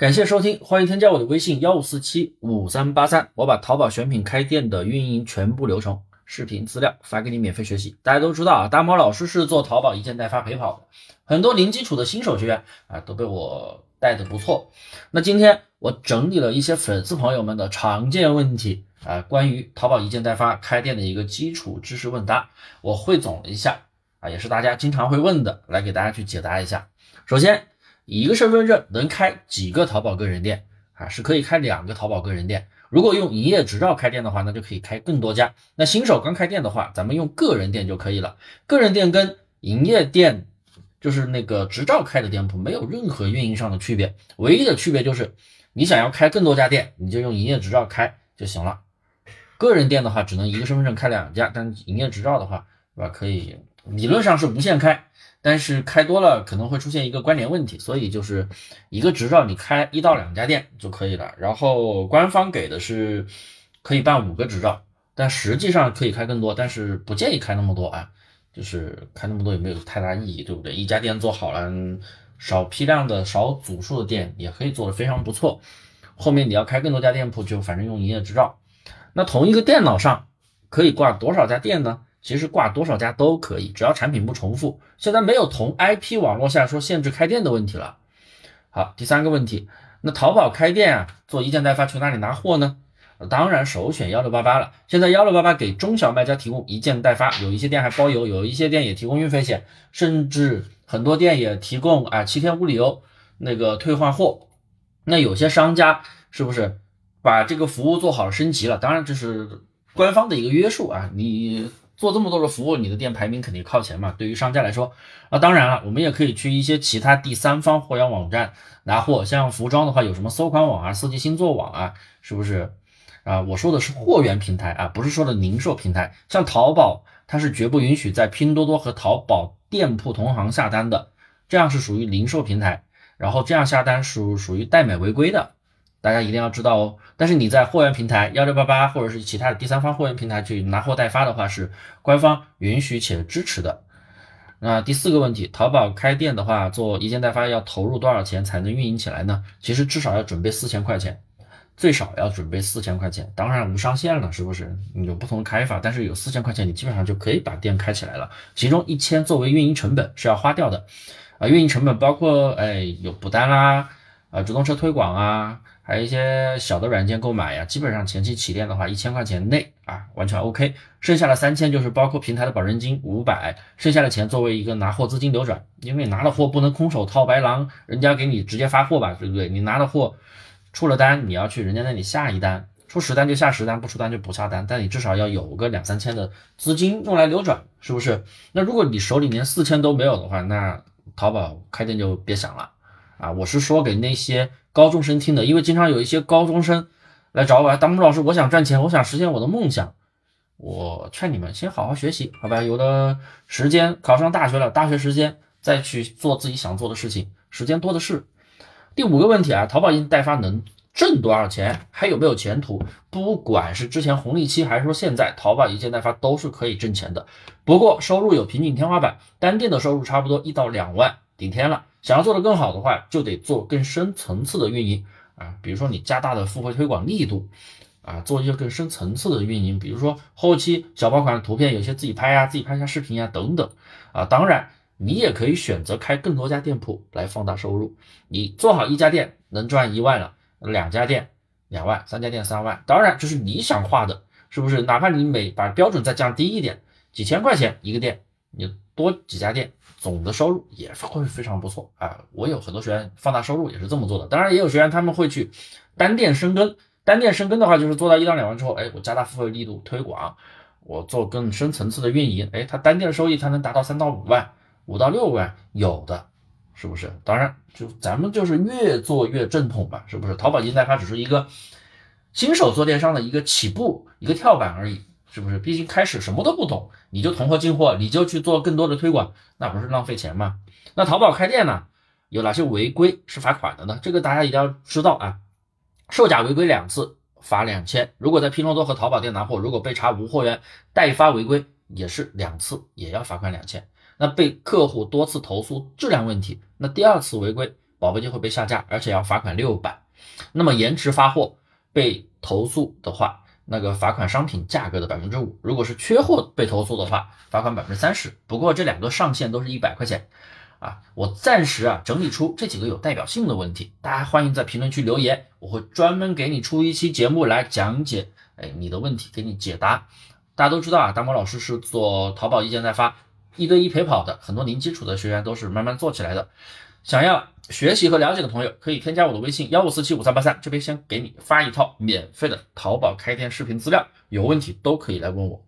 感谢收听，欢迎添加我的微信幺五四七五三八三，我把淘宝选品开店的运营全部流程、视频资料发给你免费学习。大家都知道啊，大毛老师是做淘宝一件代发陪跑的，很多零基础的新手学员啊都被我带的不错。那今天我整理了一些粉丝朋友们的常见问题啊，关于淘宝一件代发开店的一个基础知识问答，我汇总了一下啊，也是大家经常会问的，来给大家去解答一下。首先，一个身份证能开几个淘宝个人店啊？是可以开两个淘宝个人店。如果用营业执照开店的话，那就可以开更多家。那新手刚开店的话，咱们用个人店就可以了。个人店跟营业店，就是那个执照开的店铺，没有任何运营上的区别。唯一的区别就是，你想要开更多家店，你就用营业执照开就行了。个人店的话，只能一个身份证开两家，但营业执照的话，对吧？可以理论上是无限开。但是开多了可能会出现一个关联问题，所以就是一个执照你开一到两家店就可以了。然后官方给的是可以办五个执照，但实际上可以开更多，但是不建议开那么多啊，就是开那么多也没有太大意义，对不对？一家店做好了，少批量的、少组数的店也可以做得非常不错。后面你要开更多家店铺，就反正用营业执照。那同一个电脑上可以挂多少家店呢？其实挂多少家都可以，只要产品不重复。现在没有同 IP 网络下说限制开店的问题了。好，第三个问题，那淘宝开店啊，做一件代发去哪里拿货呢？当然首选幺六八八了。现在幺六八八给中小卖家提供一件代发，有一些店还包邮，有一些店也提供运费险，甚至很多店也提供啊七天无理由那个退换货。那有些商家是不是把这个服务做好了升级了？当然这是官方的一个约束啊，你。做这么多的服务，你的店排名肯定靠前嘛。对于商家来说，啊，当然了，我们也可以去一些其他第三方货源网站拿货。像服装的话，有什么搜款网啊、四季星座网啊，是不是？啊，我说的是货源平台啊，不是说的零售平台。像淘宝，它是绝不允许在拼多多和淘宝店铺同行下单的，这样是属于零售平台。然后这样下单属属于代买违规的。大家一定要知道哦，但是你在货源平台幺六八八或者是其他的第三方货源平台去拿货代发的话，是官方允许且支持的。那第四个问题，淘宝开店的话，做一件代发要投入多少钱才能运营起来呢？其实至少要准备四千块钱，最少要准备四千块钱。当然无上限了，是不是？有不同的开法，但是有四千块钱，你基本上就可以把店开起来了。其中一千作为运营成本是要花掉的，啊，运营成本包括哎有补单啦，啊直通车推广啊。还有一些小的软件购买呀，基本上前期起店的话，一千块钱内啊，完全 OK。剩下的三千就是包括平台的保证金五百，剩下的钱作为一个拿货资金流转，因为拿了货不能空手套白狼，人家给你直接发货吧，对不对？你拿了货出了单，你要去人家那里下一单，出十单就下十单，不出单就不下单，但你至少要有个两三千的资金用来流转，是不是？那如果你手里连四千都没有的话，那淘宝开店就别想了啊！我是说给那些。高中生听的，因为经常有一些高中生来找我，大木老师，我想赚钱，我想实现我的梦想。我劝你们先好好学习，好吧？有的时间考上大学了，大学时间再去做自己想做的事情，时间多的是。第五个问题啊，淘宝一件代发能挣多少钱？还有没有前途？不管是之前红利期，还是说现在，淘宝一件代发都是可以挣钱的。不过收入有瓶颈天花板，单店的收入差不多一到两万顶天了。想要做得更好的话，就得做更深层次的运营啊，比如说你加大的付费推广力度啊，做一些更深层次的运营，比如说后期小爆款的图片有些自己拍呀，自己拍下视频呀等等啊。当然，你也可以选择开更多家店铺来放大收入。你做好一家店能赚一万了，两家店两万，三家店三万，当然这是理想化的，是不是？哪怕你每把标准再降低一点，几千块钱一个店，你多几家店。总的收入也会非常不错啊！我有很多学员放大收入也是这么做的，当然也有学员他们会去单店深耕。单店深耕的话，就是做到一到两万之后，哎，我加大付费力度推广，我做更深层次的运营，哎，他单店的收益才能达到三到五万、五到六万，有的是不是？当然，就咱们就是越做越正统吧，是不是？淘宝金代发只是一个新手做电商的一个起步、一个跳板而已。是不是？毕竟开始什么都不懂，你就囤货进货，你就去做更多的推广，那不是浪费钱吗？那淘宝开店呢，有哪些违规是罚款的呢？这个大家一定要知道啊。售假违规两次罚两千，如果在拼多多和淘宝店拿货，如果被查无货源代发违规，也是两次，也要罚款两千。那被客户多次投诉质量问题，那第二次违规宝贝就会被下架，而且要罚款六百。那么延迟发货被投诉的话，那个罚款商品价格的百分之五。如果是缺货被投诉的话，罚款百分之三十。不过这两个上限都是一百块钱。啊，我暂时啊整理出这几个有代表性的问题，大家欢迎在评论区留言，我会专门给你出一期节目来讲解，哎，你的问题给你解答。大家都知道啊，大魔老师是做淘宝一件代发、一对一陪跑的，很多零基础的学员都是慢慢做起来的。想要学习和了解的朋友，可以添加我的微信幺五四七五三八三，这边先给你发一套免费的淘宝开店视频资料，有问题都可以来问我。